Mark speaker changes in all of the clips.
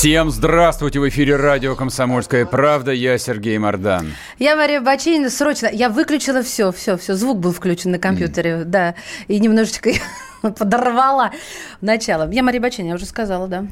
Speaker 1: Всем здравствуйте! В эфире радио «Комсомольская правда». Я Сергей Мордан.
Speaker 2: Я Мария Бачинина. Срочно. Я выключила все, все, все. Звук был включен на компьютере, mm. да. И немножечко подорвала начало. Я Мария Бачинина, я уже сказала, да.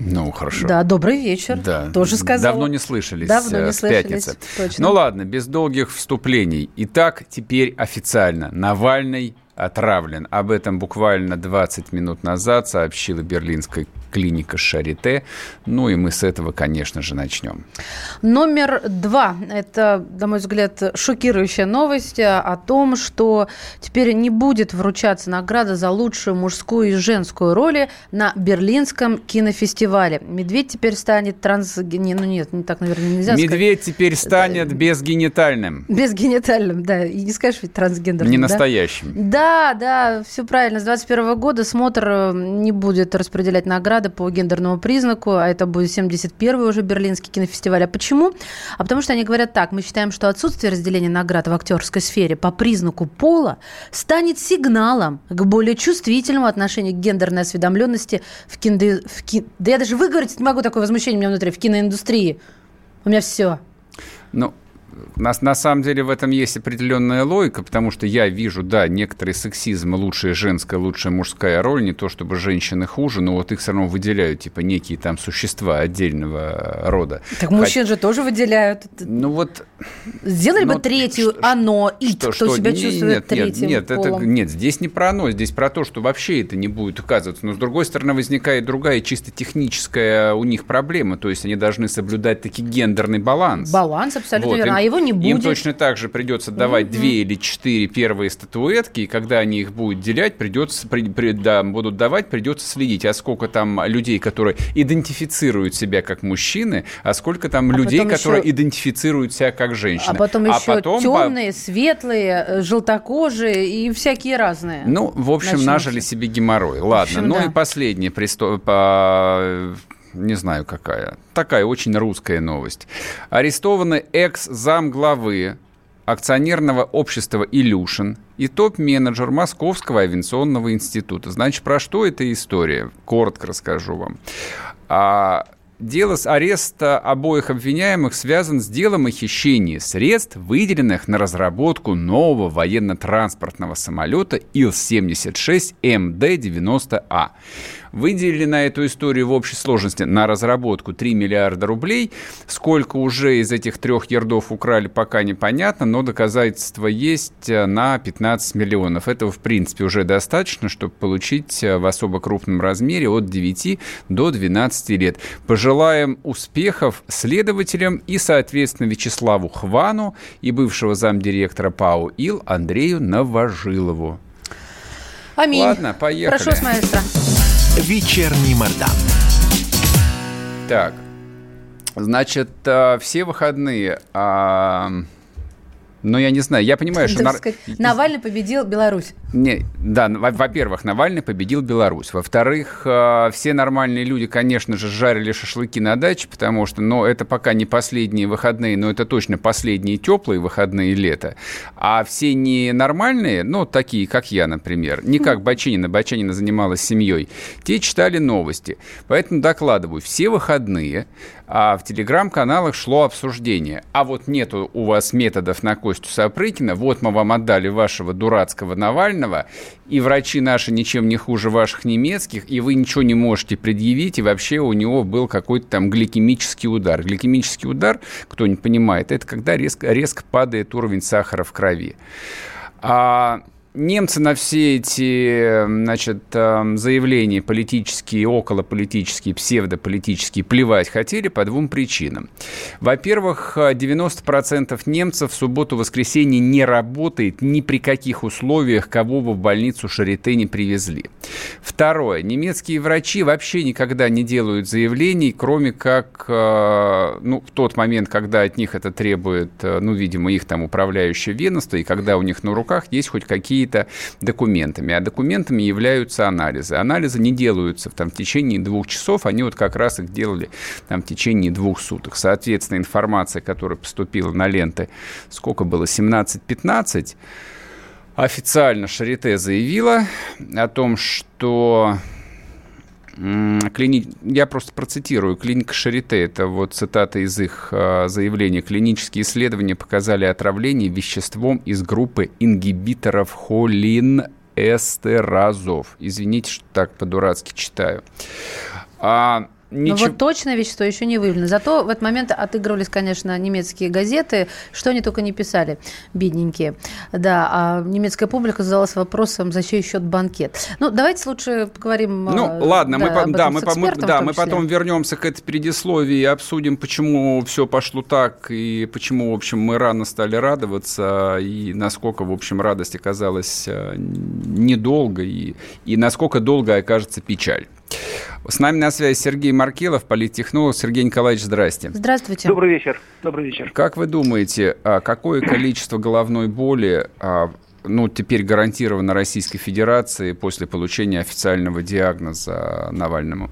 Speaker 1: Ну, хорошо.
Speaker 2: Да, добрый вечер.
Speaker 1: Да.
Speaker 2: Тоже сказала.
Speaker 1: Давно не слышались
Speaker 2: Давно не
Speaker 1: с слышались, пятницы.
Speaker 2: Точно.
Speaker 1: Ну ладно, без долгих вступлений. Итак, теперь официально. Навальный отравлен. Об этом буквально 20 минут назад сообщила берлинская клиника Шарите. Ну и мы с этого, конечно же, начнем.
Speaker 2: Номер два. Это, на мой взгляд, шокирующая новость о том, что теперь не будет вручаться награда за лучшую мужскую и женскую роли на Берлинском кинофестивале. Медведь теперь станет транс... Не, ну нет, не так, наверное, нельзя
Speaker 1: Медведь
Speaker 2: сказать.
Speaker 1: теперь станет безгенитальным.
Speaker 2: Безгенитальным, да. И не скажешь ведь трансгендерным,
Speaker 1: Не настоящим.
Speaker 2: Да, да, все правильно. С 21 года смотр э, не будет распределять награды награды по гендерному признаку, а это будет 71-й уже Берлинский кинофестиваль. А почему? А потому что они говорят так, мы считаем, что отсутствие разделения наград в актерской сфере по признаку пола станет сигналом к более чувствительному отношению к гендерной осведомленности в кино... В ки... Да я даже выговорить не могу такое возмущение у меня внутри, в киноиндустрии. У меня все.
Speaker 1: Ну, на, на самом деле в этом есть определенная логика, потому что я вижу, да, некоторый сексизм, лучшая женская, лучшая мужская роль, не то чтобы женщины хуже, но вот их все равно выделяют, типа, некие там существа отдельного рода.
Speaker 2: Так мужчин Хоть... же тоже выделяют.
Speaker 1: Ну вот...
Speaker 2: Сделали ну, бы третью что, оно, ит, что, кто что? себя
Speaker 1: нет,
Speaker 2: чувствует
Speaker 1: нет,
Speaker 2: третьим
Speaker 1: нет, нет, это, нет, здесь не про оно, здесь про то, что вообще это не будет указываться. Но, с другой стороны, возникает другая чисто техническая у них проблема, то есть они должны соблюдать таки гендерный баланс.
Speaker 2: Баланс, абсолютно вот, верно. А его не будет.
Speaker 1: Им точно так же придется давать mm-hmm. две или четыре первые статуэтки, и когда они их будут делять, придется, при, при, да, будут давать, придется следить, а сколько там людей, которые идентифицируют себя как мужчины, а сколько там а людей, которые еще... идентифицируют себя как женщины.
Speaker 2: А потом а еще потом темные, светлые, э, желтокожие и всякие разные.
Speaker 1: Ну, в общем, Начнутся. нажили себе геморрой. Ладно, общем, ну да. и последнее приступ по не знаю какая. Такая очень русская новость. Арестованы экс-зам главы акционерного общества «Илюшин» и топ-менеджер Московского авиационного института. Значит, про что эта история? Коротко расскажу вам. А, Дело с ареста обоих обвиняемых связан с делом о хищении средств, выделенных на разработку нового военно-транспортного самолета Ил-76 МД-90А выделили на эту историю в общей сложности на разработку 3 миллиарда рублей. Сколько уже из этих трех ярдов украли, пока непонятно, но доказательства есть э, на 15 миллионов. Этого, в принципе, уже достаточно, чтобы получить э, в особо крупном размере от 9 до 12 лет. Пожелаем успехов следователям и, соответственно, Вячеславу Хвану и бывшего замдиректора ПАО ИЛ Андрею Новожилову.
Speaker 2: Аминь.
Speaker 1: Ладно, поехали.
Speaker 2: Прошу с маэстро.
Speaker 3: Вечерний Мордан.
Speaker 1: Так, значит, э, все выходные... Ну, я не знаю, я понимаю, что...
Speaker 2: Сказать, Навальный победил Беларусь.
Speaker 1: Не, да, во-первых, Навальный победил Беларусь. Во-вторых, э, все нормальные люди, конечно же, жарили шашлыки на даче, потому что, ну, это пока не последние выходные, но это точно последние теплые выходные лета. А все ненормальные, ну, такие, как я, например, не как Бачинина, Бачинина занималась семьей, те читали новости. Поэтому докладываю, все выходные а в телеграм-каналах шло обсуждение. А вот нету у вас методов на Костю Сапрыкина, вот мы вам отдали вашего дурацкого Навального, и врачи наши ничем не хуже ваших немецких, и вы ничего не можете предъявить, и вообще у него был какой-то там гликемический удар. Гликемический удар, кто не понимает, это когда резко, резко падает уровень сахара в крови. А немцы на все эти значит, заявления политические, околополитические, псевдополитические плевать хотели по двум причинам. Во-первых, 90% немцев в субботу-воскресенье не работает ни при каких условиях, кого бы в больницу Шарите не привезли. Второе. Немецкие врачи вообще никогда не делают заявлений, кроме как э, ну, в тот момент, когда от них это требует, э, ну, видимо, их там управляющее ведомство, и когда у них на руках есть хоть какие-то документами. А документами являются анализы. Анализы не делаются там, в течение двух часов, они вот как раз их делали там, в течение двух суток. Соответственно, информация, которая поступила на ленты, сколько было, 17-15, официально Шарите заявила о том, что Клини... Я просто процитирую. Клиника Шарите, это вот цитата из их э, заявления. Клинические исследования показали отравление веществом из группы ингибиторов холин эстеразов. Извините, что так по-дурацки читаю.
Speaker 2: А, Ничего... Но вот точное вещество еще не выявлено. Зато в этот момент отыгрывались, конечно, немецкие газеты, что они только не писали, бедненькие. Да, а немецкая публика задалась вопросом, за чей счет банкет. Ну, давайте лучше поговорим.
Speaker 1: Ну,
Speaker 2: э,
Speaker 1: ладно, да, мы, да, мы, мы, да, мы потом вернемся к этой предисловии и обсудим, почему все пошло так, и почему, в общем, мы рано стали радоваться, и насколько, в общем, радость оказалась э, недолго, и, и насколько долго окажется печаль. С нами на связи Сергей Маркелов, политтехнолог. Сергей Николаевич, здрасте.
Speaker 2: Здравствуйте.
Speaker 4: Добрый вечер. Добрый вечер.
Speaker 1: Как вы думаете, а какое количество головной боли а, ну, теперь гарантировано Российской Федерации после получения официального диагноза Навальному?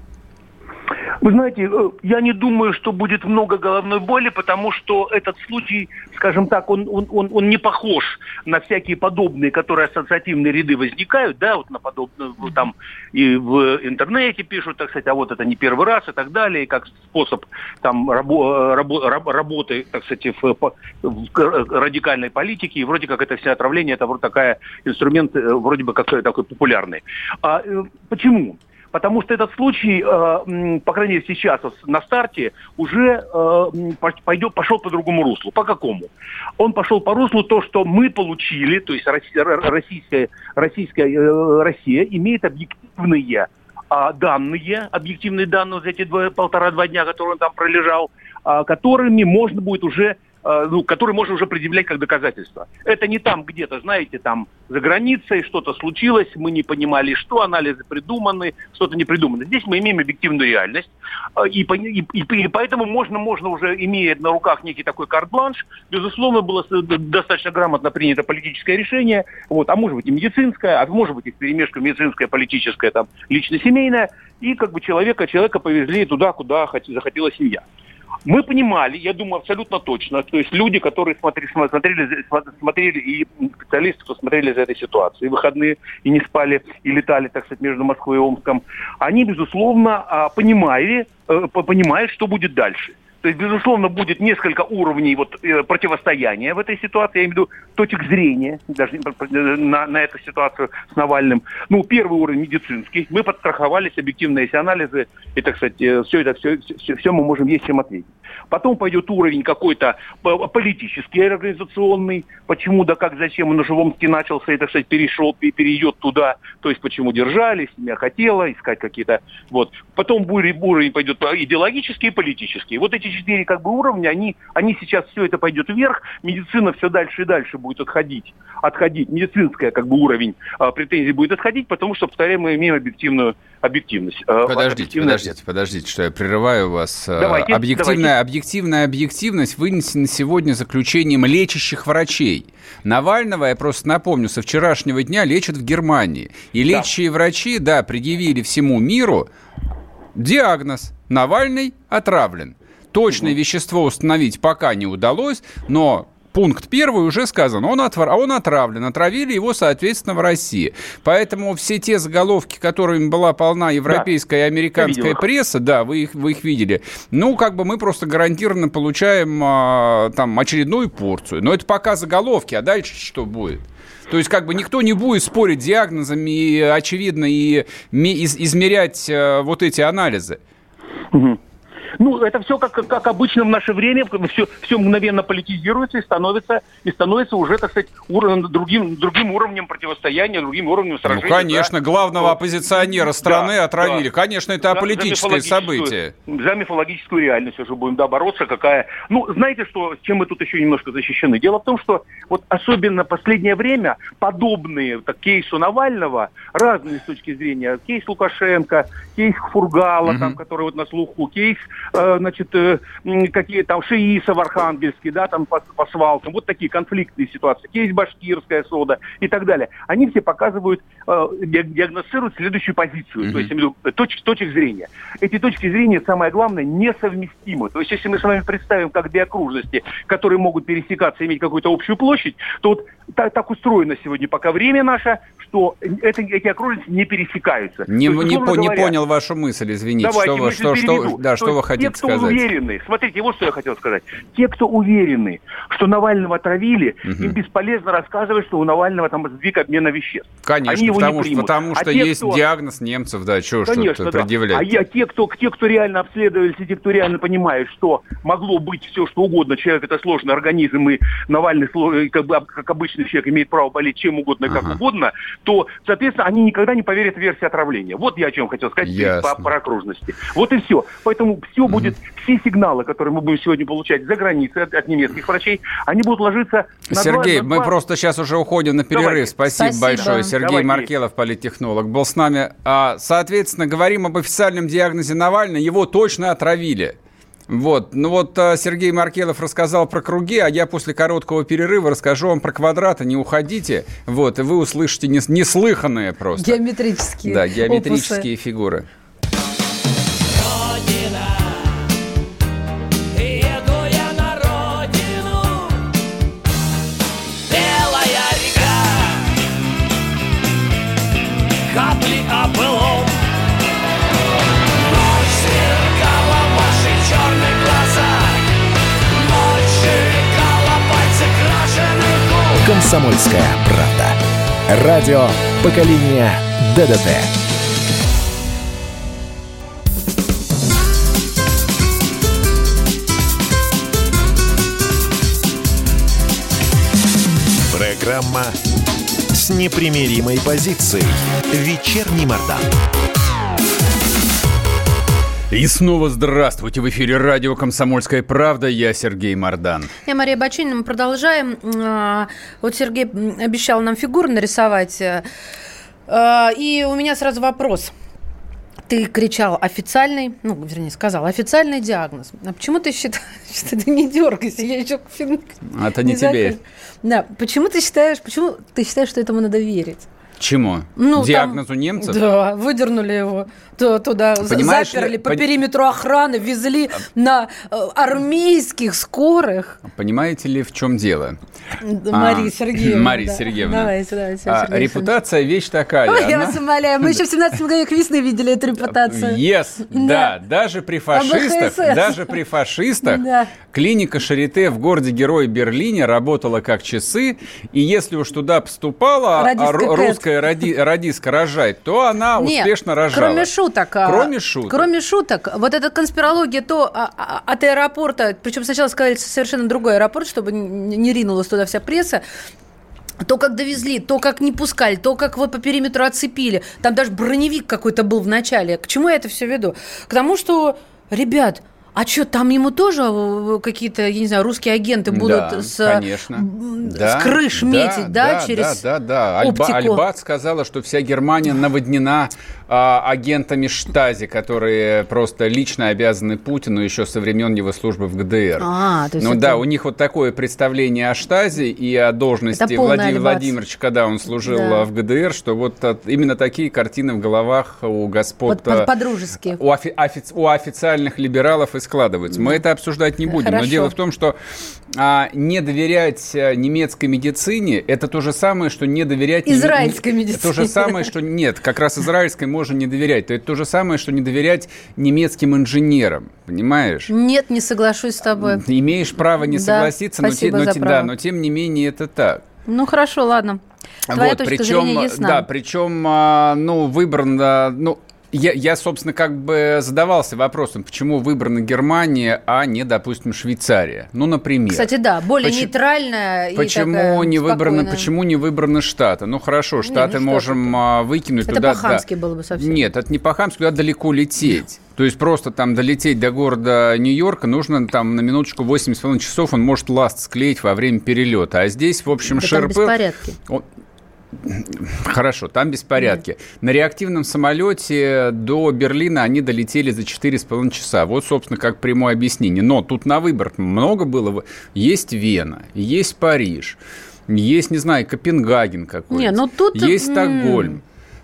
Speaker 4: Вы знаете, э, я не думаю, что будет много головной боли, потому что этот случай, скажем так, он, он, он, он не похож на всякие подобные, которые ассоциативные ряды возникают, да, вот на подобные, там и в интернете пишут, так сказать, а вот это не первый раз и так далее, и как способ там рабо, рабо, раб, работы, так сказать, в, в радикальной политике, и вроде как это все отравление, это вот такая инструмент э, вроде бы как такой популярный. А э, почему? Потому что этот случай, э, по крайней мере сейчас на старте, уже э, пойдет, пошел по другому руслу. По какому? Он пошел по руслу то, что мы получили, то есть российская, российская э, Россия имеет объективные а, данные, объективные данные за эти полтора-два дня, которые он там пролежал, а, которыми можно будет уже ну, который можно уже предъявлять как доказательство. Это не там где-то, знаете, там за границей что-то случилось, мы не понимали, что, анализы придуманы, что-то не придумано. Здесь мы имеем объективную реальность, э, и, и, и, и поэтому можно, можно уже, имея на руках некий такой карт-бланш, безусловно, было достаточно грамотно принято политическое решение, вот, а может быть и медицинское, а может быть и перемешка медицинское, политическое, там, лично-семейное, и как бы человека, человека повезли туда, куда захотела семья мы понимали, я думаю, абсолютно точно, то есть люди, которые смотрели, смотрели, смотрели и специалисты, кто смотрели за этой ситуацией, выходные и не спали, и летали, так сказать, между Москвой и Омском, они, безусловно, а, понимали, э, понимают, что будет дальше. То есть, безусловно, будет несколько уровней вот, э, противостояния в этой ситуации, я имею в виду точек зрения даже на, на эту ситуацию с Навальным. Ну, первый уровень медицинский. Мы подстраховались, объективные есть анализы, и, так сказать, э, все это, все, все, все мы можем есть чем ответить. Потом пойдет уровень какой-то политический, организационный. Почему, да как, зачем он на Живомске начался и, так сказать, перешел, перейдет туда. То есть, почему держались, семья хотела искать какие-то... Вот. Потом уровень пойдет идеологический и политический. Вот эти четыре как бы уровня, они, они сейчас все это пойдет вверх, медицина все дальше и дальше будет отходить, отходить, медицинская как бы уровень а, претензий будет отходить, потому что, повторяю, мы имеем объективную объективность.
Speaker 1: А, подождите, подождите, подождите, что я прерываю вас. А, давайте, объективная, давайте. объективная объективность вынесена сегодня заключением лечащих врачей. Навального, я просто напомню, со вчерашнего дня лечат в Германии. И лечащие да. врачи, да, предъявили всему миру диагноз. Навальный отравлен. Точное угу. вещество установить пока не удалось, но пункт первый уже сказан, он, отвор... он отравлен, отравили его, соответственно, в России. Поэтому все те заголовки, которыми была полна европейская да, и американская пресса, да, вы их, вы их видели, ну, как бы мы просто гарантированно получаем а, там очередную порцию. Но это пока заголовки, а дальше что будет? То есть как бы никто не будет спорить диагнозами, и, очевидно, и измерять а, вот эти анализы.
Speaker 4: Угу. Ну, это все как, как обычно в наше время, все, все мгновенно политизируется и становится, и становится уже, так сказать, уровнем, другим, другим уровнем противостояния, другим уровнем сражения.
Speaker 1: Ну, конечно, да? главного оппозиционера страны да, отравили. Да. Конечно, это за, за событие.
Speaker 4: За мифологическую реальность уже будем да, бороться, какая... Ну, знаете, что, чем мы тут еще немножко защищены? Дело в том, что вот особенно последнее время подобные, так, кейсу Навального, разные с точки зрения, кейс Лукашенко, кейс Фургала, угу. там, который вот на слуху, кейс, значит, э, какие там Шииса в Архангельске, да, там по, по свалкам, вот такие конфликтные ситуации, кейс Башкирская сода и так далее. Они все показывают, э, диагностируют следующую позицию, угу. то есть имею точек, точек зрения. Эти точки зрения, самое главное, несовместимы. То есть если мы с вами представим как две окружности, которые могут пересекаться, иметь какую-то общую площадь, то вот так, так устроено сегодня пока время наше, что это, эти окружности не пересекаются.
Speaker 1: Не, есть, не, по, говоря, не понял вашу мысль, извините. Давайте, что, вы, что, что, да, что вы хотите те, кто
Speaker 4: сказать? уверены, смотрите, вот что я хотел сказать. Те, кто уверены, что Навального отравили, угу. им бесполезно рассказывать, что у Навального там сдвиг обмена веществ.
Speaker 1: Конечно, Они потому, что, потому что а те, есть кто... диагноз немцев, да, что что-то да. предъявлять.
Speaker 4: А я, те, кто, те, кто реально обследовались, те, кто реально понимают, что могло быть все, что угодно, человек это сложный организм, и Навальный, как, бы, как обычный человек, имеет право болеть чем угодно, как ага. угодно, то, соответственно, они никогда не поверят в версии отравления. Вот я о чем хотел сказать по, по окружности. Вот и все. Поэтому все будет, все сигналы, которые мы будем сегодня получать за границей от, от немецких врачей, они будут ложиться
Speaker 1: на Сергей, два, мы два... просто сейчас уже уходим на перерыв. Спасибо, Спасибо большое. Сергей Давайте. Маркелов, политтехнолог, был с нами. А, соответственно, говорим об официальном диагнозе Навального. Его точно отравили. Вот, ну вот а, Сергей Маркелов рассказал про круги, а я после короткого перерыва расскажу вам про квадраты, не уходите, вот, и вы услышите неслыханные просто.
Speaker 2: Геометрические
Speaker 1: Да, геометрические опусы. фигуры.
Speaker 3: «Комсомольская правда». Радио поколения ДДТ». Программа с непримиримой позицией. Вечерний Мордан.
Speaker 1: И снова здравствуйте. В эфире радио «Комсомольская правда». Я Сергей Мордан.
Speaker 2: Я Мария Бачинина. Мы продолжаем. А, вот Сергей обещал нам фигуры нарисовать. А, и у меня сразу вопрос. Ты кричал официальный, ну, вернее, сказал официальный диагноз. А почему ты считаешь, что ты не дергайся? Я еще
Speaker 1: Это не, не тебе.
Speaker 2: Да, почему ты считаешь, почему ты считаешь, что этому надо верить?
Speaker 1: Чему? Ну, Диагнозу там, немцев?
Speaker 2: Да, выдернули его туда, Понимаешь, заперли по периметру охраны, везли на э, армейских скорых.
Speaker 1: Понимаете ли, в чем дело?
Speaker 2: Мария а, Сергеевна.
Speaker 1: Мария да. Сергеевна. Давайте, давайте. А, репутация вещь такая.
Speaker 2: Ой, она... Я вас умоляю, мы еще в 17 году весны видели эту репутацию.
Speaker 1: Yes, да, да. даже при фашистах, даже при фашистах клиника Шарите в городе-герое Берлине работала как часы, и если уж туда поступала а русская ради, радистка рожать, то она Нет, успешно рожала.
Speaker 2: кроме шуток.
Speaker 1: А, кроме шуток.
Speaker 2: Кроме шуток. Вот эта конспирология, то а, от аэропорта, причем сначала сказали совершенно другой аэропорт, чтобы не ринулась туда вся пресса, то, как довезли, то, как не пускали, то, как вот по периметру оцепили. Там даже броневик какой-то был в начале. К чему я это все веду? К тому, что, ребят, а что, там ему тоже э, какие-то, я не знаю, русские агенты будут да, с, конечно. с да, крыш да, метить, да, да, через
Speaker 1: Да, да, да. Альба, Альбат сказала, что вся Германия наводнена а, агентами Штази, которые просто лично обязаны Путину еще со времен его службы в ГДР. А, то есть ну это... да, у них вот такое представление о Штази и о должности Владимира Владимировича, когда он служил да. в ГДР, что вот именно такие картины в головах у господ...
Speaker 2: Вот, по-дружески.
Speaker 1: У, офи- офи- у официальных либералов из складывается. Мы это обсуждать не будем. Хорошо. Но дело в том, что а, не доверять э, немецкой медицине это то же самое, что не доверять
Speaker 2: израильской не, медицине.
Speaker 1: То же самое, что нет, как раз израильской можно не доверять. То это то же самое, что не доверять немецким инженерам, понимаешь?
Speaker 2: Нет, не соглашусь с тобой.
Speaker 1: Имеешь право не да, согласиться, но, те, но, да, но тем не менее это так.
Speaker 2: Ну хорошо, ладно.
Speaker 1: Твоя вот, точка причем, зрения ясна. Да, причем, а, ну, выбран, ну, Я, я, собственно, как бы задавался вопросом, почему выбрана Германия, а не, допустим, Швейцария. Ну, например.
Speaker 2: Кстати, да, более почему, нейтральная
Speaker 1: почему
Speaker 2: и такая
Speaker 1: не выбраны, Почему не выбраны Штаты? Ну, хорошо, Штаты не, не можем штаты. выкинуть
Speaker 2: это
Speaker 1: туда.
Speaker 2: Это по-хамски да. было бы совсем.
Speaker 1: Нет, это не по-хамски, туда далеко лететь. То есть просто там долететь до города Нью-Йорка нужно там на минуточку 8,5 часов, он может ласт склеить во время перелета. А здесь, в общем,
Speaker 2: да
Speaker 1: ШРП...
Speaker 2: беспорядки.
Speaker 1: Хорошо, там беспорядки. Mm. На реактивном самолете до Берлина они долетели за 4,5 часа. Вот, собственно, как прямое объяснение. Но тут на выбор много было. Есть Вена, есть Париж, есть, не знаю, Копенгаген какой-то. Не, ну тут... Есть Стокгольм.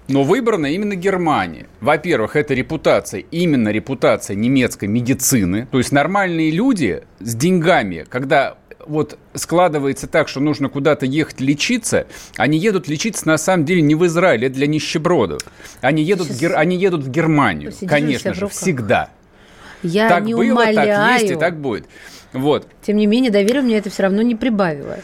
Speaker 1: Но выбрана именно Германия. Во-первых, это репутация, именно репутация немецкой медицины. То есть нормальные люди с деньгами, когда вот складывается так, что нужно куда-то ехать лечиться, они едут лечиться на самом деле не в Израиль, это для нищебродов. Они едут, в, Гер... они едут в Германию, конечно же, всегда.
Speaker 2: Я
Speaker 1: так
Speaker 2: не
Speaker 1: было,
Speaker 2: умоляю.
Speaker 1: так есть и так будет. Вот.
Speaker 2: Тем не менее, доверие мне это все равно не прибавило.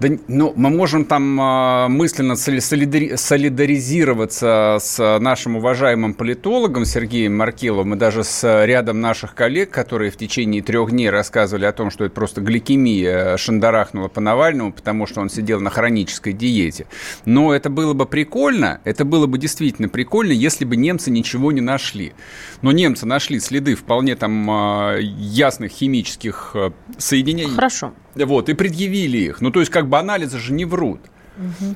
Speaker 1: Да, ну, мы можем там э, мысленно солидари- солидаризироваться с нашим уважаемым политологом Сергеем Маркеловым и даже с рядом наших коллег, которые в течение трех дней рассказывали о том, что это просто гликемия шандарахнула по Навальному, потому что он сидел на хронической диете. Но это было бы прикольно, это было бы действительно прикольно, если бы немцы ничего не нашли. Но немцы нашли следы вполне там э, ясных химических э, соединений.
Speaker 2: Хорошо.
Speaker 1: Вот, и предъявили их. Ну, то есть, как бы анализы же не врут.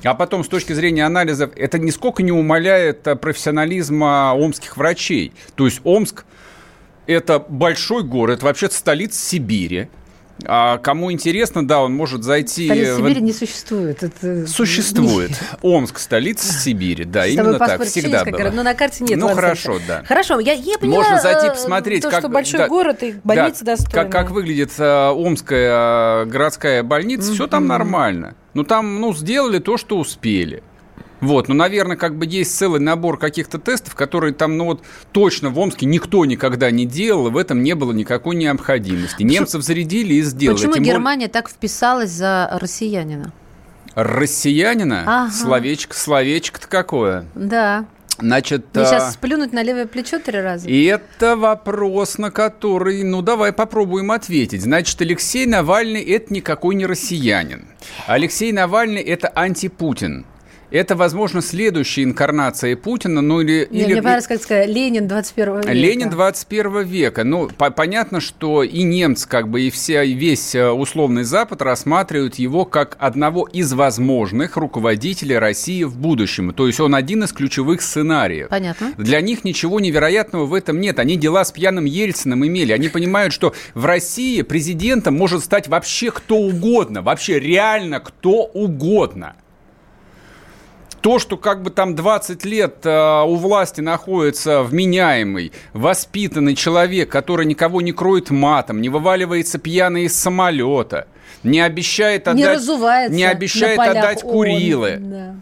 Speaker 1: А потом, с точки зрения анализов, это нисколько не умаляет э, профессионализма омских врачей. То есть Омск – это большой город, вообще-то столица Сибири. А кому интересно, да, он может зайти...
Speaker 2: Столица в... Сибири не существует. Это...
Speaker 1: Существует. Омск, столица Сибири, да, именно так, всегда было.
Speaker 2: Но на карте нет.
Speaker 1: Ну, хорошо, да.
Speaker 2: Хорошо, я, я поняла,
Speaker 1: Можно зайти посмотреть,
Speaker 2: то,
Speaker 1: как...
Speaker 2: что большой да, город и больница да, достойная.
Speaker 1: Как, как выглядит э, Омская э, городская больница, mm-hmm. все там нормально. Ну, там, ну, сделали то, что успели. Вот, ну, наверное, как бы есть целый набор каких-то тестов, которые там, ну вот, точно в Омске никто никогда не делал, и в этом не было никакой необходимости. Немцев зарядили и сделали.
Speaker 2: Почему Тем Германия более... так вписалась за россиянина?
Speaker 1: Россиянина? Ага. Словечко, словечко-то какое?
Speaker 2: Да.
Speaker 1: Значит,
Speaker 2: Мне а... сейчас сплюнуть на левое плечо три раза?
Speaker 1: И это вопрос, на который, ну, давай попробуем ответить. Значит, Алексей Навальный – это никакой не россиянин. Алексей Навальный – это антипутин это, возможно, следующая инкарнация Путина, ну или...
Speaker 2: Не, или мне понравилось, как сказать, Ленин 21 века.
Speaker 1: Ленин 21 века. Ну, по понятно, что и немцы, как бы, и, вся, и весь э, условный Запад рассматривают его как одного из возможных руководителей России в будущем. То есть он один из ключевых сценариев.
Speaker 2: Понятно.
Speaker 1: Для них ничего невероятного в этом нет. Они дела с пьяным Ельциным имели. Они понимают, что в России президентом может стать вообще кто угодно. Вообще реально кто угодно. То, что как бы там 20 лет э, у власти находится вменяемый, воспитанный человек, который никого не кроет матом, не вываливается пьяный из самолета, не обещает отдать,
Speaker 2: не,
Speaker 1: не обещает отдать Курилы. Да.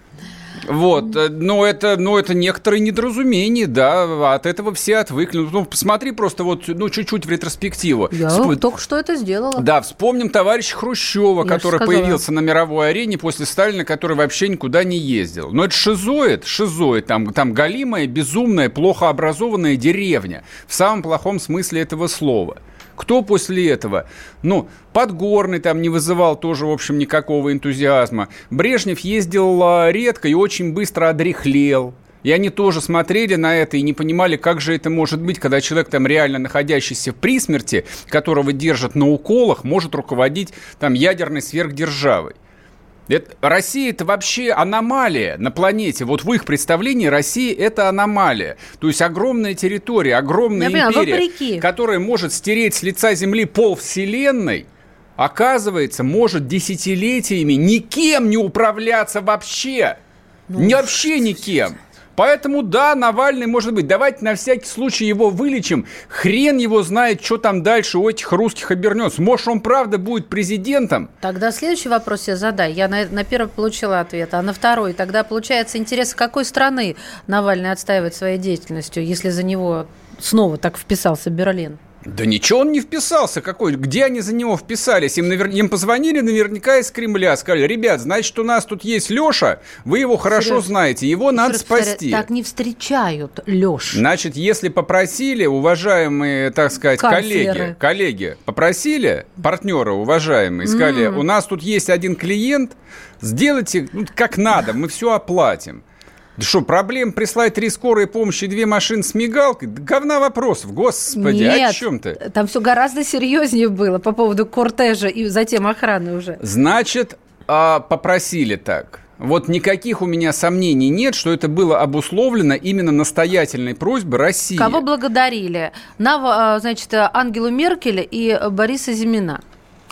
Speaker 1: Вот, э, но это, но это некоторые недоразумения, да, от этого все отвыкли. Ну, посмотри просто вот, ну, чуть-чуть в ретроспективу.
Speaker 2: Я Вспом... только что это сделала.
Speaker 1: Да, вспомним товарища Хрущева, Я который появился на мировой арене после Сталина, который вообще никуда не ездил. Но это шизоид, шизоид, там, там галимая, безумная, плохо образованная деревня, в самом плохом смысле этого слова. Кто после этого? Ну, Подгорный там не вызывал тоже, в общем, никакого энтузиазма. Брежнев ездил а, редко и очень быстро одрехлел. И они тоже смотрели на это и не понимали, как же это может быть, когда человек, там реально находящийся при смерти, которого держат на уколах, может руководить там ядерной сверхдержавой. Это, Россия это вообще аномалия на планете. Вот в их представлении Россия это аномалия. То есть огромная территория, огромная Я империя, понимаю, которая может стереть с лица Земли пол Вселенной, оказывается, может десятилетиями никем не управляться вообще. Ну, не вообще никем. Поэтому, да, Навальный может быть. Давайте на всякий случай его вылечим. Хрен его знает, что там дальше у этих русских обернется. Может, он правда будет президентом?
Speaker 2: Тогда следующий вопрос я задай. Я на, на первый получила ответ, а на второй. Тогда, получается, интерес какой страны Навальный отстаивает своей деятельностью, если за него снова так вписался Берлин?
Speaker 1: Да ничего он не вписался. Какой? Где они за него вписались? Им, навер... Им позвонили наверняка из Кремля. Сказали, ребят, значит, у нас тут есть Леша. Вы его хорошо Сереж, знаете. Его надо спасти.
Speaker 2: Так не встречают Леша.
Speaker 1: Значит, если попросили, уважаемые, так сказать, коллеги, коллеги, попросили, партнеры уважаемые, сказали, mm. у нас тут есть один клиент, сделайте ну, как надо, мы все оплатим. Да что, проблем прислать три скорые помощи, две машины с мигалкой? Да говна вопросов, господи,
Speaker 2: Нет,
Speaker 1: о чем ты?
Speaker 2: там все гораздо серьезнее было по поводу кортежа и затем охраны уже.
Speaker 1: Значит, а, попросили так. Вот никаких у меня сомнений нет, что это было обусловлено именно настоятельной просьбой России.
Speaker 2: Кого благодарили? На, а, значит, Ангелу Меркель и Бориса Зимина.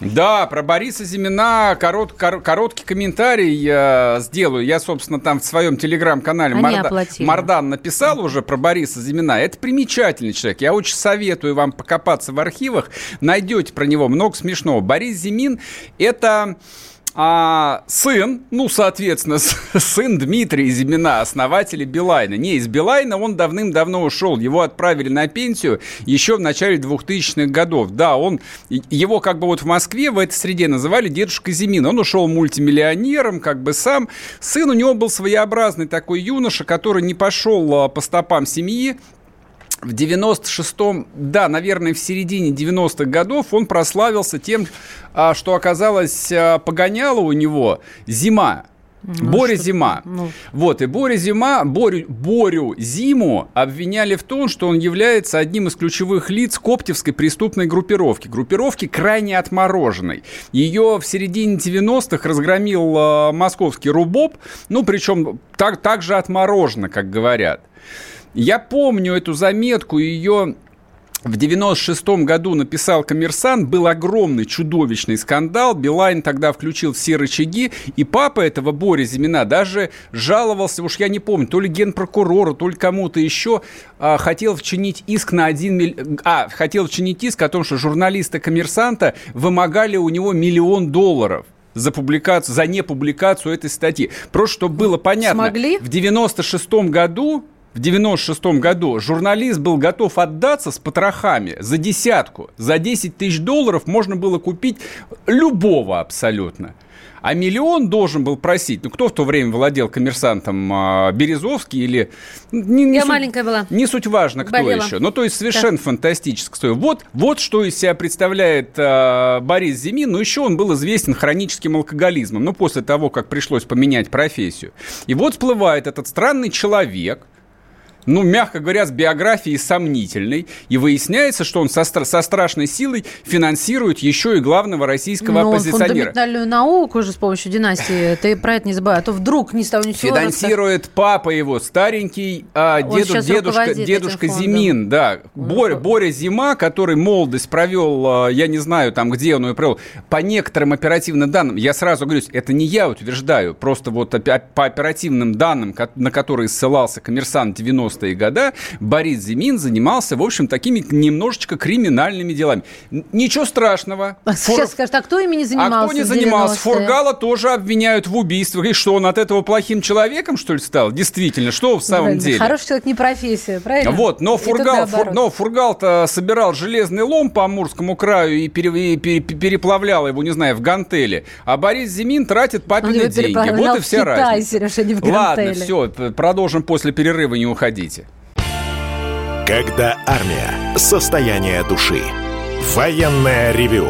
Speaker 1: Да, про Бориса Зимина корот, кор, короткий комментарий я сделаю. Я, собственно, там в своем телеграм-канале Марда, Мардан написал уже про Бориса Зимина. Это примечательный человек. Я очень советую вам покопаться в архивах. Найдете про него много смешного. Борис Зимин – это а сын, ну, соответственно, сын Дмитрия Зимина, основателя Билайна. Не, из Билайна он давным-давно ушел. Его отправили на пенсию еще в начале 2000-х годов. Да, он, его как бы вот в Москве в этой среде называли дедушка Зимин. Он ушел мультимиллионером, как бы сам. Сын у него был своеобразный такой юноша, который не пошел а, по стопам семьи, в 96-м, да, наверное, в середине 90-х годов он прославился тем, а, что оказалось а, погоняло у него зима. Ну, Боря Зима. Ну. Вот, и Боря Зима, Борю, Борю Зиму обвиняли в том, что он является одним из ключевых лиц коптевской преступной группировки. Группировки крайне отмороженной. Ее в середине 90-х разгромил э, московский Рубоп, ну, причем так, так же отморожено, как говорят. Я помню эту заметку, ее в 96 году написал коммерсант, был огромный, чудовищный скандал. Билайн тогда включил все рычаги, и папа этого Бори Зимина даже жаловался, уж я не помню, то ли генпрокурору, то ли кому-то еще, а, хотел вчинить иск на один миллион... А, хотел вчинить иск о том, что журналисты коммерсанта вымогали у него миллион долларов за публикацию, за непубликацию этой статьи. Просто чтобы было понятно.
Speaker 2: Смогли?
Speaker 1: В 96 году в 96 году журналист был готов отдаться с потрохами за десятку. За 10 тысяч долларов можно было купить любого абсолютно. А миллион должен был просить, ну кто в то время владел коммерсантом, а, Березовский или...
Speaker 2: Не, не Я суть, маленькая была.
Speaker 1: Не суть важно, кто Болела. еще. Ну то есть совершенно да. фантастическая история. Вот, вот что из себя представляет а, Борис Зимин. Ну еще он был известен хроническим алкоголизмом. Ну после того, как пришлось поменять профессию. И вот всплывает этот странный человек, ну, мягко говоря, с биографией сомнительной, и выясняется, что он со, со страшной силой финансирует еще и главного российского
Speaker 2: Но
Speaker 1: оппозиционера. Он
Speaker 2: фундаментальную науку уже с помощью династии, ты про это не забывай, а то вдруг не стал ничего.
Speaker 1: Финансирует папа его, старенький а, деду, дедушка, дедушка Зимин, да. Боря, Боря Зима, который молодость провел, а, я не знаю, там, где он ее провел, по некоторым оперативным данным, я сразу говорю, это не я утверждаю, просто вот по оперативным данным, на которые ссылался коммерсант 90 90-е годы Борис Зимин занимался, в общем, такими немножечко криминальными делами. Ничего страшного.
Speaker 2: А. Сейчас скажет, а кто ими не занимался?
Speaker 1: А кто не занимался? Фургала тоже обвиняют в убийствах. И что, он от этого плохим человеком, что ли, стал? Действительно, что в самом
Speaker 2: правильно.
Speaker 1: деле?
Speaker 2: Хороший человек не профессия, правильно?
Speaker 1: Вот, но Фургал, фур, но Фургал-то собирал железный лом по Амурскому краю и, пере, и пере, переплавлял его, не знаю, в гантели. А Борис Зимин тратит папины деньги. Вот и вся разница. Сереж, в Ладно, все, продолжим после перерыва, не уходить уходите.
Speaker 3: Когда армия. Состояние души. Военное ревю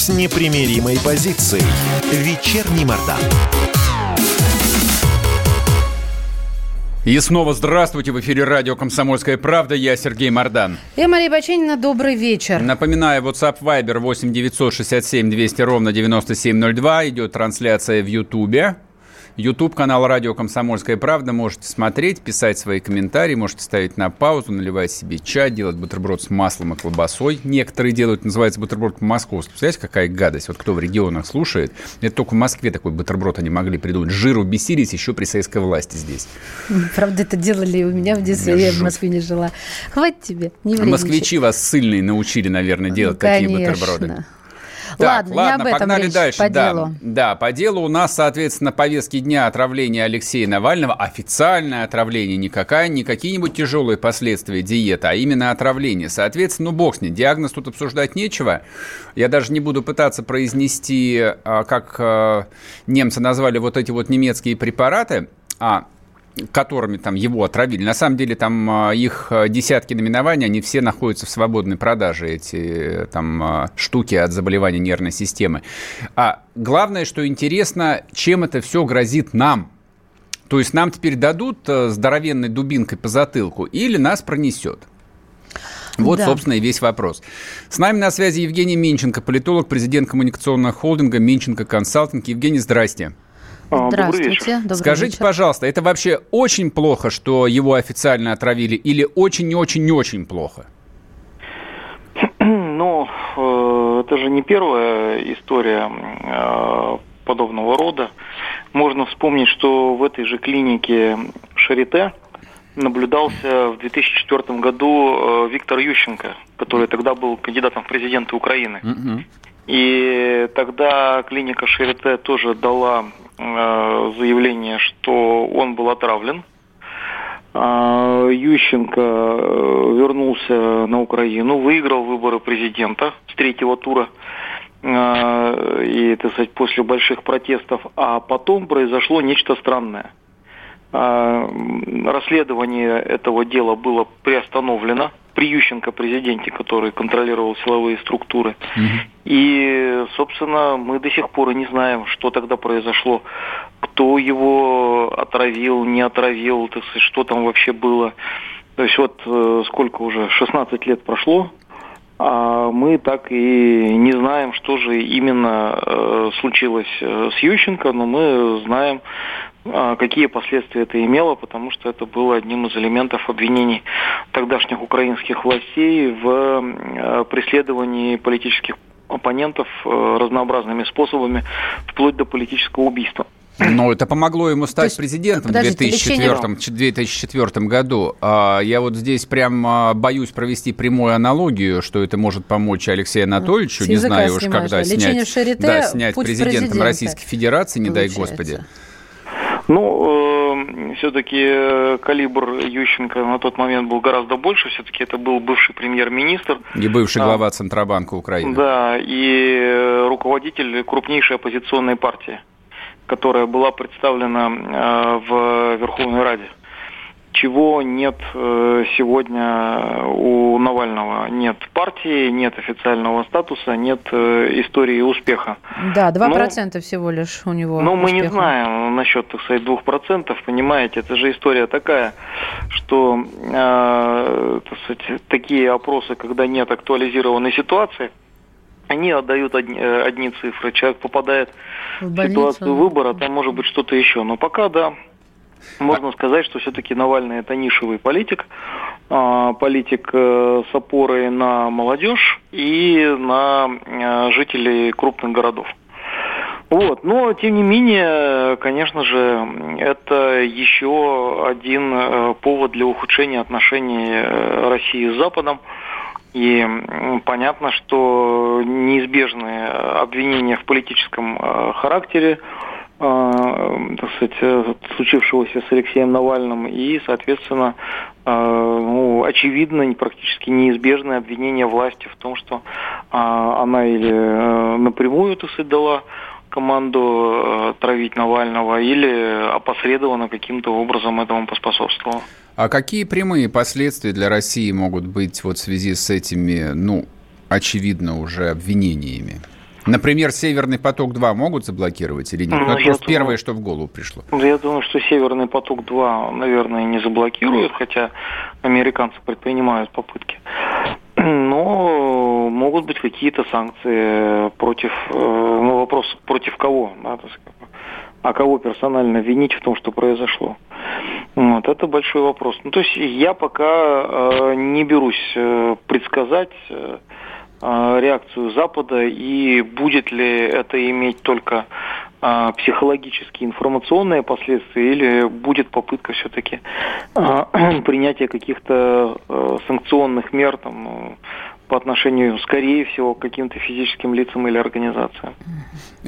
Speaker 3: с непримиримой позицией. Вечерний Мордан.
Speaker 1: И снова здравствуйте. В эфире радио «Комсомольская правда». Я Сергей Мордан.
Speaker 2: Я Мария Баченина. Добрый вечер.
Speaker 1: Напоминаю, WhatsApp Viber 8 967 200 ровно 9702. Идет трансляция в Ютубе. YouTube канал Радио Комсомольская правда. Можете смотреть, писать свои комментарии, можете ставить на паузу, наливать себе чай, делать бутерброд с маслом и колбасой. Некоторые делают, называется бутерброд по-московски. Представляете, какая гадость? Вот кто в регионах слушает, это только в Москве такой бутерброд они могли придумать. Жиру бесились еще при советской власти здесь.
Speaker 2: Правда, это делали у меня в детстве, я в Москве не жила. Хватит тебе,
Speaker 1: не Москвичи вас сильные научили, наверное, делать ну, такие бутерброды.
Speaker 2: Так, ладно, ладно, не об этом
Speaker 1: погнали
Speaker 2: речь,
Speaker 1: дальше.
Speaker 2: По
Speaker 1: да,
Speaker 2: делу.
Speaker 1: да, по делу у нас, соответственно, повестки дня отравления Алексея Навального. Официальное отравление, никакая, не какие-нибудь тяжелые последствия диеты, а именно отравление. Соответственно, ну бог с ней, диагноз тут обсуждать нечего. Я даже не буду пытаться произнести, а, как а, немцы назвали вот эти вот немецкие препараты, а которыми там его отравили. На самом деле там а, их а, десятки наименований, они все находятся в свободной продаже, эти там а, штуки от заболевания нервной системы. А главное, что интересно, чем это все грозит нам. То есть нам теперь дадут здоровенной дубинкой по затылку или нас пронесет. Вот, да. собственно, и весь вопрос. С нами на связи Евгений Минченко, политолог, президент коммуникационного холдинга Минченко Консалтинг. Евгений, здрасте.
Speaker 2: А, Здравствуйте.
Speaker 1: Добрый Скажите, вечер. пожалуйста, это вообще очень плохо, что его официально отравили, или очень-очень-очень плохо?
Speaker 5: Ну, э, это же не первая история э, подобного рода. Можно вспомнить, что в этой же клинике Шарите наблюдался в 2004 году э, Виктор Ющенко, который тогда был кандидатом в президенты Украины. И тогда клиника Шарите тоже дала заявление, что он был отравлен. А, Ющенко э, вернулся на Украину, выиграл выборы президента с третьего тура э, и, так сказать, после больших протестов, а потом произошло нечто странное. А, расследование этого дела было приостановлено при Ющенко президенте, который контролировал силовые структуры. И, собственно, мы до сих пор и не знаем, что тогда произошло, кто его отравил, не отравил, так сказать, что там вообще было. То есть вот э, сколько уже, 16 лет прошло, а мы так и не знаем, что же именно э, случилось э, с Ющенко, но мы знаем, э, какие последствия это имело, потому что это было одним из элементов обвинений тогдашних украинских властей в преследовании политических оппонентов разнообразными способами, вплоть до политического убийства.
Speaker 1: Но это помогло ему стать есть, президентом в 2004, 2004 году. А, я вот здесь прям а, боюсь провести прямую аналогию, что это может помочь Алексею Анатольевичу. Не знаю уж, когда снять,
Speaker 2: Шарите,
Speaker 1: да, снять президентом Российской Федерации, не получается. дай господи.
Speaker 5: Ну, э, все-таки э, калибр Ющенко на тот момент был гораздо больше. Все-таки это был бывший премьер-министр.
Speaker 1: И бывший глава а, Центробанка Украины.
Speaker 5: Да, и э, руководитель крупнейшей оппозиционной партии которая была представлена э, в Верховной Раде. Чего нет э, сегодня у Навального? Нет партии, нет официального статуса, нет э, истории успеха.
Speaker 2: Да, 2% но, всего лишь у него
Speaker 5: Но успеха. мы не знаем насчет, так сказать, 2%, понимаете, это же история такая, что так сказать, такие опросы, когда нет актуализированной ситуации, они отдают одни, э, одни цифры. Человек попадает в, в ситуацию выбора, там может быть что-то еще. Но пока, да, можно сказать, что все-таки Навальный это нишевый политик, а, политик э, с опорой на молодежь и на э, жителей крупных городов. Вот, но тем не менее, конечно же, это еще один повод для ухудшения отношений России с Западом. И понятно, что неизбежные обвинения в политическом э, характере э, так сказать, э, случившегося с Алексеем Навальным и, соответственно, ну, очевидно, практически неизбежное обвинение власти в том, что она или напрямую, так сказать, дала команду травить Навального или опосредованно каким-то образом этому поспособствовала.
Speaker 1: А какие прямые последствия для России могут быть вот в связи с этими, ну, очевидно уже обвинениями? Например, «Северный поток-2» могут заблокировать или нет? Ну, это просто думаю, первое, что в голову пришло.
Speaker 5: Я думаю, что «Северный поток-2», наверное, не заблокируют, хотя американцы предпринимают попытки. Но могут быть какие-то санкции против, э, ну, вопрос, против кого, да, а кого персонально винить в том, что произошло. Вот, это большой вопрос. Ну, то есть я пока э, не берусь э, предсказать э, э, реакцию Запада и будет ли это иметь только э, психологические, информационные последствия или будет попытка все-таки э, принятия каких-то э, санкционных мер там, по отношению, скорее всего, к каким-то физическим лицам или организациям.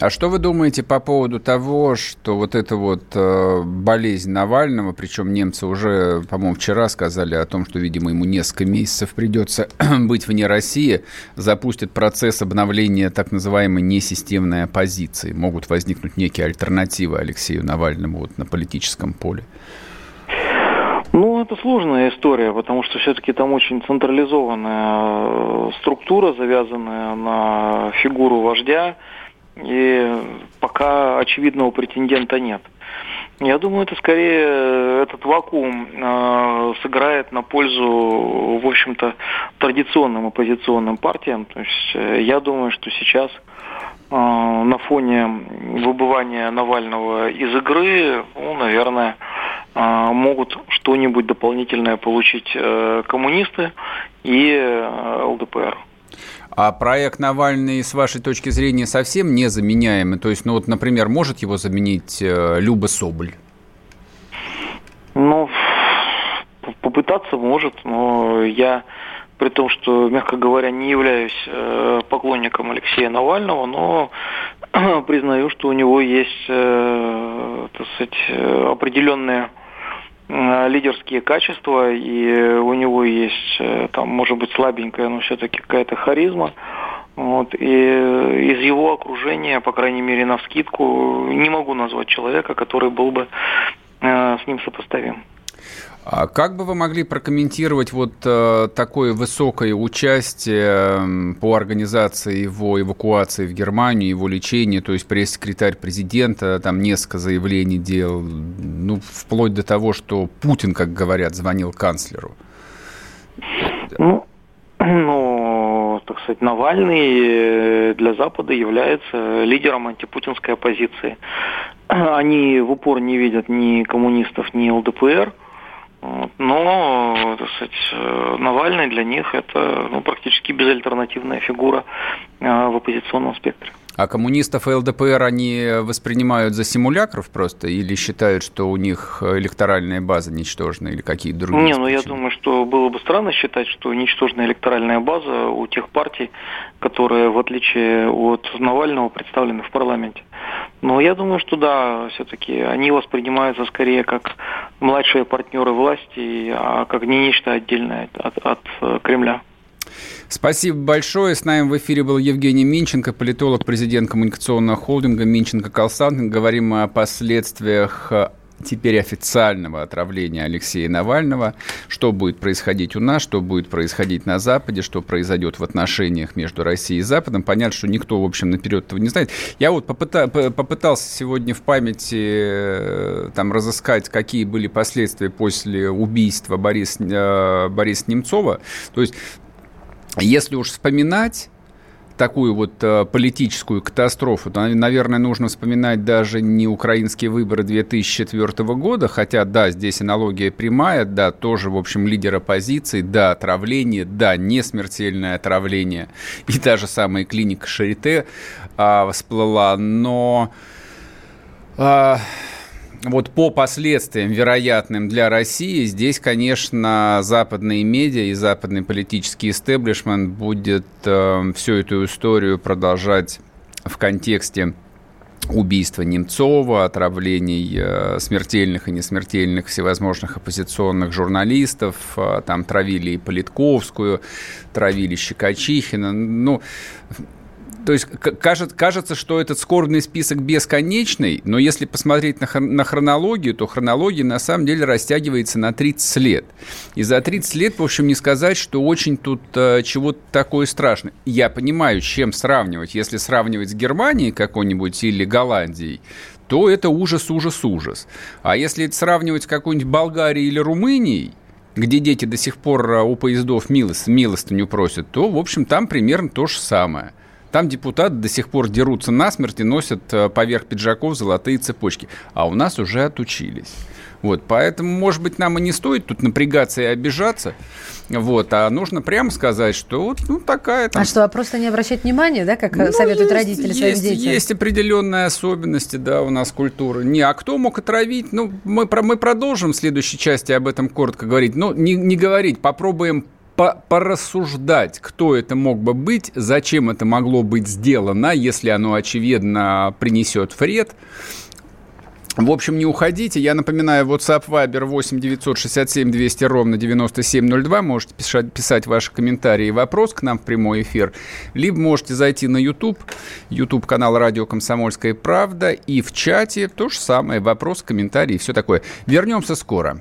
Speaker 1: А что вы думаете по поводу того, что вот эта вот э, болезнь Навального, причем немцы уже, по-моему, вчера сказали о том, что, видимо, ему несколько месяцев придется быть вне России, запустит процесс обновления так называемой несистемной оппозиции. Могут возникнуть некие альтернативы Алексею Навальному вот на политическом поле.
Speaker 5: Ну, это сложная история, потому что все-таки там очень централизованная э, структура, завязанная на фигуру вождя, и пока очевидного претендента нет. Я думаю, это скорее этот вакуум э, сыграет на пользу, в общем-то, традиционным оппозиционным партиям. То есть э, я думаю, что сейчас э, на фоне выбывания Навального из игры, ну, наверное, а, могут что-нибудь дополнительное получить э, коммунисты и э, ЛДПР.
Speaker 1: А проект Навальный, с вашей точки зрения, совсем незаменяемый? То есть, ну вот, например, может его заменить э, Люба Соболь?
Speaker 5: Ну, попытаться может, но я, при том, что, мягко говоря, не являюсь поклонником Алексея Навального, но признаю, что у него есть, так сказать, определенные Э, лидерские качества, и у него есть, э, там, может быть, слабенькая, но все-таки какая-то харизма. Вот, и из его окружения, по крайней мере, на вскидку, не могу назвать человека, который был бы э, с ним сопоставим.
Speaker 1: А как бы вы могли прокомментировать вот э, такое высокое участие по организации его эвакуации в Германию, его лечения, то есть пресс-секретарь президента там несколько заявлений делал, ну, вплоть до того, что Путин, как говорят, звонил канцлеру?
Speaker 5: Ну, ну, так сказать, Навальный э, для Запада является лидером антипутинской оппозиции. Они в упор не видят ни коммунистов, ни ЛДПР – но, так сказать, э, Навальный для них это ну, практически безальтернативная фигура э, в оппозиционном спектре.
Speaker 1: А коммунистов и ЛДПР они воспринимают за симулякров просто или считают, что у них электоральная база ничтожна или какие-то другие?
Speaker 5: Не, ну я думаю, что было бы странно считать, что ничтожная электоральная база у тех партий, которые, в отличие от Навального, представлены в парламенте. Но я думаю, что да, все-таки они воспринимаются скорее как младшие партнеры власти, а как не нечто отдельное от, от э, Кремля.
Speaker 1: Спасибо большое. С нами в эфире был Евгений Минченко, политолог, президент коммуникационного холдинга Минченко Консалтинг. Говорим о последствиях э, теперь официального отравления Алексея Навального, что будет происходить у нас, что будет происходить на Западе, что произойдет в отношениях между Россией и Западом. Понятно, что никто, в общем, наперед этого не знает. Я вот попыта- попытался сегодня в памяти э, там разыскать, какие были последствия после убийства Бориса, э, Бориса Немцова. То есть, если уж вспоминать такую вот э, политическую катастрофу, то, наверное, нужно вспоминать даже не украинские выборы 2004 года, хотя, да, здесь аналогия прямая, да, тоже, в общем, лидер оппозиции, да, отравление, да, не смертельное отравление, и та же самая клиника Шарите э, всплыла, но... Э, вот по последствиям вероятным для России, здесь, конечно, западные медиа и западный политический истеблишмент будет э, всю эту историю продолжать в контексте убийства Немцова, отравлений э, смертельных и несмертельных всевозможных оппозиционных журналистов. Э, там травили и Политковскую, травили Щекочихина. Ну, то есть кажется, кажется, что этот скорбный список бесконечный, но если посмотреть на, хронологию, то хронология на самом деле растягивается на 30 лет. И за 30 лет, в общем, не сказать, что очень тут э, чего-то такое страшное. Я понимаю, чем сравнивать. Если сравнивать с Германией какой-нибудь или Голландией, то это ужас, ужас, ужас. А если сравнивать с какой-нибудь Болгарией или Румынией, где дети до сих пор э, у поездов милость, милостыню просят, то, в общем, там примерно то же самое. Там депутаты до сих пор дерутся насмерть и носят э, поверх пиджаков золотые цепочки. А у нас уже отучились. Вот, поэтому, может быть, нам и не стоит тут напрягаться и обижаться, вот, а нужно прямо сказать, что вот ну, такая там...
Speaker 2: А что, а просто не обращать внимания, да, как ну, советуют есть, родители своим
Speaker 1: есть,
Speaker 2: детям?
Speaker 1: Есть определенные особенности, да, у нас культуры. Не, а кто мог отравить? Ну, мы, мы продолжим в следующей части об этом коротко говорить. Ну, не, не говорить, попробуем по порассуждать, кто это мог бы быть, зачем это могло быть сделано, если оно, очевидно, принесет вред. В общем, не уходите. Я напоминаю, WhatsApp Viber 8 967 200 ровно 9702. Можете писать, писать ваши комментарии и вопрос к нам в прямой эфир. Либо можете зайти на YouTube, YouTube канал Радио Комсомольская правда. И в чате то же самое. Вопрос, комментарии все такое. Вернемся скоро.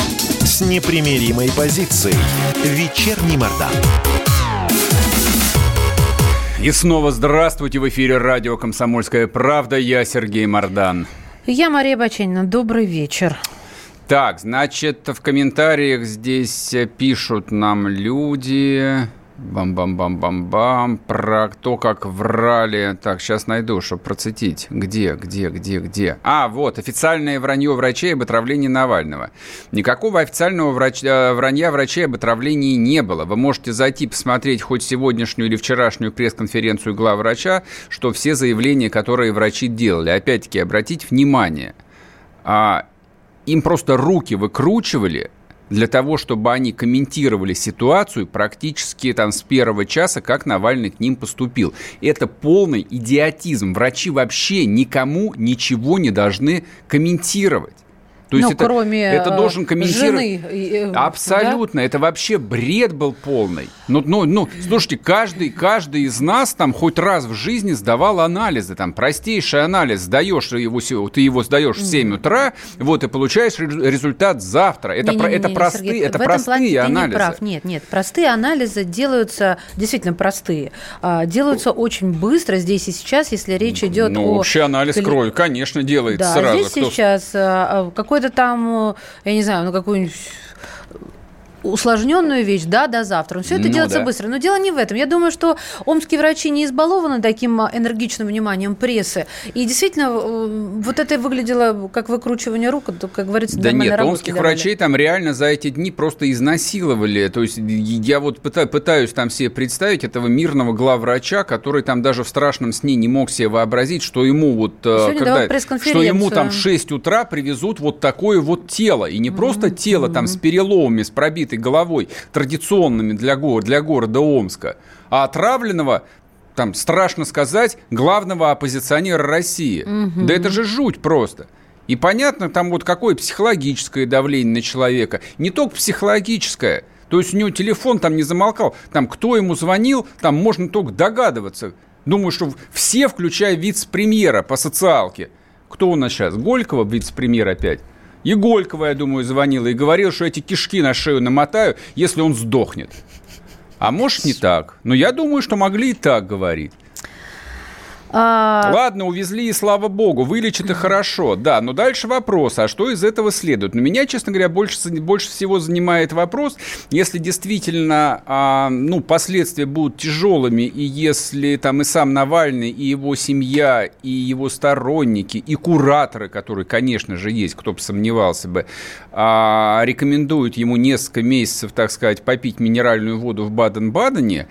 Speaker 3: с непримиримой позицией. Вечерний Мордан.
Speaker 1: И снова здравствуйте в эфире радио «Комсомольская правда». Я Сергей Мордан.
Speaker 2: Я Мария Баченина. Добрый вечер.
Speaker 1: Так, значит, в комментариях здесь пишут нам люди... Бам-бам-бам-бам-бам. Про то, как врали. Так, сейчас найду, чтобы процитить. Где, где, где, где? А, вот, официальное вранье врачей об отравлении Навального. Никакого официального врач... Э, вранья врачей об отравлении не было. Вы можете зайти посмотреть хоть сегодняшнюю или вчерашнюю пресс-конференцию главврача, что все заявления, которые врачи делали. Опять-таки, обратите внимание, а, им просто руки выкручивали для того, чтобы они комментировали ситуацию практически там с первого часа, как Навальный к ним поступил. Это полный идиотизм. Врачи вообще никому ничего не должны комментировать.
Speaker 2: То есть ну, это, кроме
Speaker 1: это должен комментировать. Жены, э, Абсолютно. Да? Это вообще бред был полный. Ну, ну, ну, слушайте, каждый, каждый из нас там хоть раз в жизни сдавал анализы. Там простейший анализ сдаешь его, ты его сдаешь в 7 утра, вот и получаешь результат завтра. Это, не, про, не, это не, простые, Сергей, это простые анализы.
Speaker 2: не прав. Нет, нет, простые анализы делаются действительно простые, а, делаются очень быстро здесь и сейчас, если речь идет
Speaker 1: ну,
Speaker 2: о.
Speaker 1: Ну, общий анализ крови, конечно, делается
Speaker 2: да,
Speaker 1: сразу.
Speaker 2: Здесь Кто... сейчас а, а, какой какой-то там, э, я не знаю, ну какую-нибудь усложненную вещь, да, до завтра. Все это ну, делается да. быстро. Но дело не в этом. Я думаю, что омские врачи не избалованы таким а, энергичным вниманием прессы. И действительно, э, вот это выглядело как выкручивание рук, как говорится,
Speaker 1: Да нет, омских давали. врачей там реально за эти дни просто изнасиловали. То есть я вот пытаюсь, там себе представить этого мирного главврача, который там даже в страшном сне не мог себе вообразить, что ему вот...
Speaker 2: Э, когда,
Speaker 1: что ему там в 6 утра привезут вот такое вот тело. И не просто mm-hmm. тело там с переломами, с пробитым разбитой головой, традиционными для, го для города Омска, а отравленного там, страшно сказать, главного оппозиционера России. Угу. Да это же жуть просто. И понятно, там вот какое психологическое давление на человека. Не только психологическое. То есть у него телефон там не замолкал. Там кто ему звонил, там можно только догадываться. Думаю, что все, включая вице-премьера по социалке. Кто у нас сейчас? Голькова вице-премьер опять? Еголькова, я думаю, звонила и говорила, что эти кишки на шею намотаю, если он сдохнет. А может, не так. Но я думаю, что могли и так говорить. А... Ладно, увезли, и слава богу, вылечат и хорошо. Да, но дальше вопрос, а что из этого следует? Но меня, честно говоря, больше, больше всего занимает вопрос, если действительно а, ну, последствия будут тяжелыми, и если там и сам Навальный, и его семья, и его сторонники, и кураторы, которые, конечно же, есть, кто бы сомневался бы, а, рекомендуют ему несколько месяцев, так сказать, попить минеральную воду в Баден-Бадене,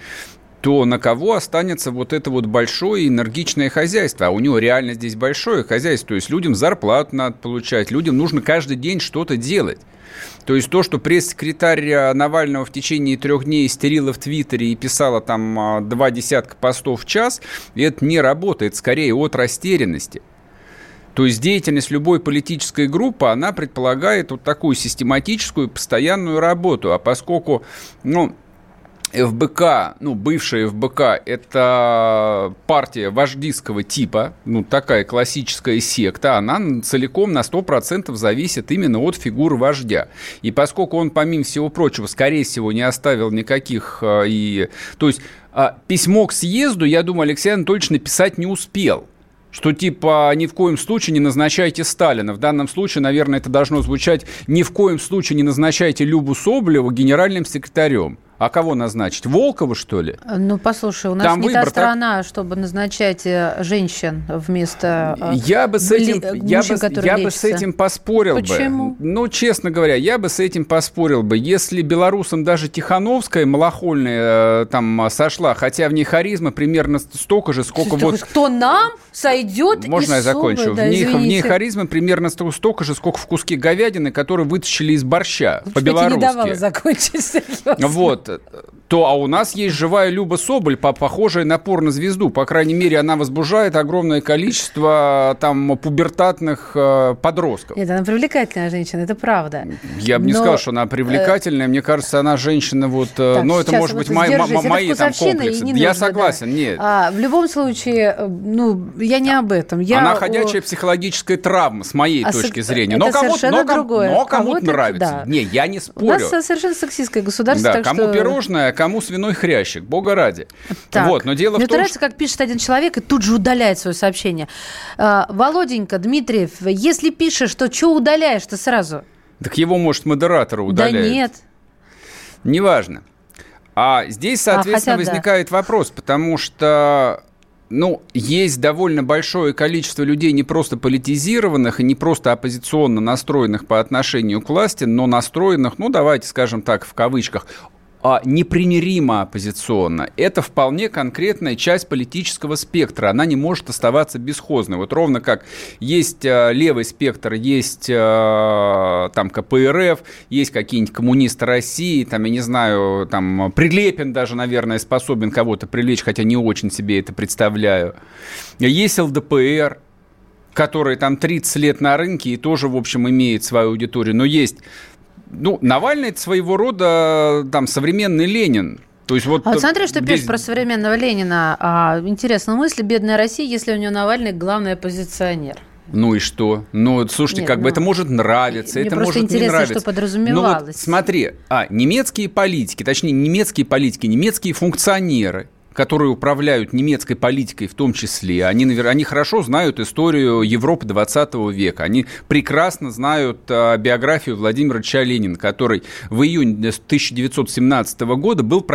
Speaker 1: то на кого останется вот это вот большое энергичное хозяйство? А у него реально здесь большое хозяйство. То есть людям зарплату надо получать, людям нужно каждый день что-то делать. То есть то, что пресс-секретарь Навального в течение трех дней истерила в Твиттере и писала там а, два десятка постов в час, это не работает, скорее от растерянности. То есть деятельность любой политической группы, она предполагает вот такую систематическую, постоянную работу. А поскольку, ну, ФБК, ну, бывшая ФБК, это партия вождистского типа, ну, такая классическая секта, она целиком на 100% зависит именно от фигуры вождя. И поскольку он, помимо всего прочего, скорее всего, не оставил никаких... А, и, то есть а, письмо к съезду, я думаю, Алексей Анатольевич написать не успел что типа ни в коем случае не назначайте Сталина. В данном случае, наверное, это должно звучать ни в коем случае не назначайте Любу Соболеву генеральным секретарем. А кого назначить? Волкова, что ли?
Speaker 2: Ну, послушай, у нас Там не выбор, та страна, так... чтобы назначать э, женщин вместо
Speaker 1: э, я бы с этим, мужчин, я бы, я бы с этим поспорил
Speaker 2: Почему?
Speaker 1: бы. Ну, честно говоря, я бы с этим поспорил бы. Если белорусам даже Тихановская малохольная э, там сошла, хотя в ней харизма примерно столько же, сколько
Speaker 2: что,
Speaker 1: вот...
Speaker 2: Кто нам сойдет
Speaker 1: Можно я закончу? Да, в, ней, в ней харизма примерно столько же, сколько в куске говядины, которые вытащили из борща по-белорусски. не давала
Speaker 2: закончить, серьезно.
Speaker 1: Вот то а у нас есть живая Люба Соболь, похожая на порнозвезду. По крайней мере, она возбуждает огромное количество там пубертатных э, подростков.
Speaker 2: Нет, она привлекательная женщина, это правда.
Speaker 1: Я бы не сказал, что она привлекательная. Мне кажется, она женщина вот... Э, так, но это может быть мои, мои там комплексы. Я согласен, да. нет.
Speaker 2: А, в любом случае, э, ну, я не об этом. Я
Speaker 1: она ходячая о... психологическая травма, с моей а точки зрения. Но кому-то но, но кому нравится. Да. Не, я не спорю. У
Speaker 2: нас совершенно сексистское государство,
Speaker 1: да, кому что пирожное, кому свиной хрящик, бога ради.
Speaker 2: Так. Вот, но дело Мне в том, нравится, что... как пишет один человек и тут же удаляет свое сообщение. А, Володенька, Дмитриев, если пишешь, то что удаляешь-то сразу?
Speaker 1: Так его, может, модератора удаляет.
Speaker 2: Да нет.
Speaker 1: Неважно. А здесь, а, соответственно, а, хотя, возникает да. вопрос, потому что ну, есть довольно большое количество людей не просто политизированных и не просто оппозиционно настроенных по отношению к власти, но настроенных, ну, давайте скажем так, в кавычках, а, непримиримо оппозиционно. Это вполне конкретная часть политического спектра. Она не может оставаться бесхозной. Вот ровно как есть а, левый спектр, есть а, там КПРФ, есть какие-нибудь коммунисты России, там, я не знаю, там Прилепин даже, наверное, способен кого-то привлечь, хотя не очень себе это представляю. Есть ЛДПР, который там 30 лет на рынке и тоже, в общем, имеет свою аудиторию. Но есть ну, Навальный это своего рода там современный Ленин. То есть вот
Speaker 2: а вот смотри, что здесь... пишет про современного Ленина. А, интересная мысль. Бедная Россия, если у нее Навальный главный оппозиционер.
Speaker 1: Ну и что? Ну, слушайте, Нет, как ну, бы это может нравиться,
Speaker 2: мне
Speaker 1: это может
Speaker 2: интересно,
Speaker 1: не нравиться.
Speaker 2: что подразумевалось.
Speaker 1: Ну вот смотри, а, немецкие политики, точнее, немецкие политики, немецкие функционеры – которые управляют немецкой политикой в том числе, они, они хорошо знают историю Европы 20 века. Они прекрасно знают а, биографию Владимира Ильича Ленина, который в июне 1917 года был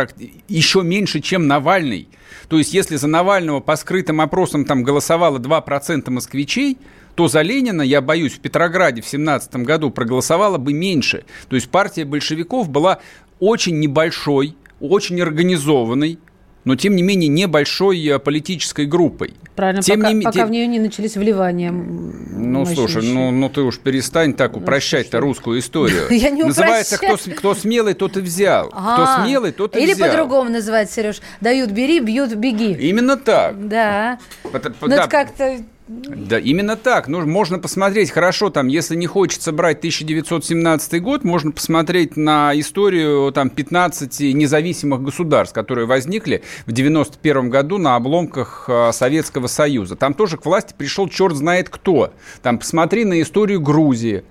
Speaker 1: еще меньше, чем Навальный. То есть, если за Навального по скрытым опросам там голосовало 2% москвичей, то за Ленина, я боюсь, в Петрограде в 17 году проголосовало бы меньше. То есть партия большевиков была очень небольшой, очень организованной, но тем не менее небольшой э, политической группой.
Speaker 2: Правильно,
Speaker 1: тем
Speaker 2: пока, не, пока тем... в нее не начались вливания. Ну,
Speaker 1: слушай, ну, ну ты уж перестань так ну, упрощать-то русскую историю.
Speaker 2: Я не
Speaker 1: Называется кто, кто смелый, тот и взял. А, кто смелый, тот и взял.
Speaker 2: Или по-другому называется, Сереж. Дают, бери, бьют, беги.
Speaker 1: Именно так.
Speaker 2: Да. Ну, это как-то
Speaker 1: да, именно так. Ну, можно посмотреть, хорошо, там, если не хочется брать 1917 год, можно посмотреть на историю там 15 независимых государств, которые возникли в 91 году на обломках э, Советского Союза. Там тоже к власти пришел черт знает кто. Там посмотри на историю Грузии,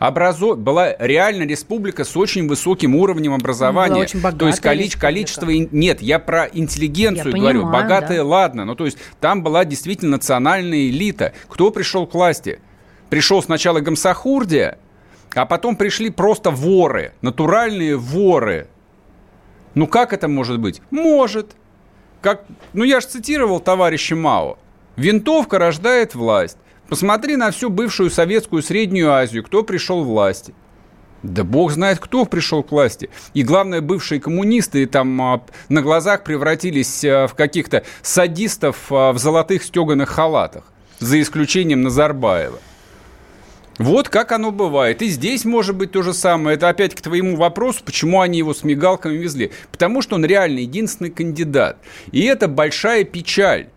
Speaker 1: образо... была реально республика с очень высоким уровнем образования.
Speaker 2: очень
Speaker 1: то есть количе... количество... Нет, я про интеллигенцию я говорю. Понимаю, Богатые, да. ладно. Ну, то есть там была действительно национальная элита. Кто пришел к власти? Пришел сначала Гамсахурдия, а потом пришли просто воры, натуральные воры. Ну как это может быть? Может. Как, ну я же цитировал товарища Мао. Винтовка рождает власть. Посмотри на всю бывшую советскую Среднюю Азию, кто пришел в власти. Да бог знает, кто пришел к власти. И главное, бывшие коммунисты там а, на глазах превратились а, в каких-то садистов а, в золотых стеганых халатах. За исключением Назарбаева. Вот как оно бывает. И здесь может быть то же самое. Это опять к твоему вопросу, почему они его с мигалками везли. Потому что он реально единственный кандидат. И это большая печаль,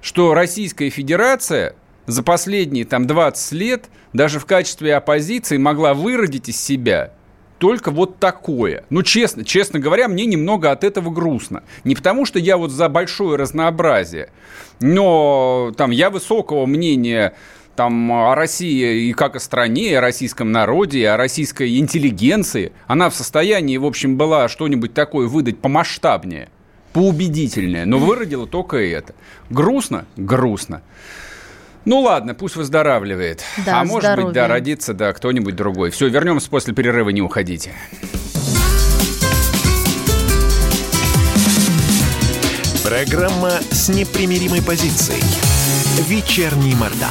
Speaker 1: что Российская Федерация за последние там 20 лет даже в качестве оппозиции могла выродить из себя только вот такое. Ну, честно, честно говоря, мне немного от этого грустно. Не потому, что я вот за большое разнообразие, но там я высокого мнения там о России и как о стране, и о российском народе, и о российской интеллигенции. Она в состоянии, в общем, была что-нибудь такое выдать помасштабнее, поубедительнее, но выродила только это. Грустно? Грустно. Ну ладно, пусть выздоравливает. Да, а может здоровья. быть, да, родится, да, кто-нибудь другой. Все, вернемся после перерыва, не уходите.
Speaker 3: Программа с непримиримой позицией. Вечерний Мордан.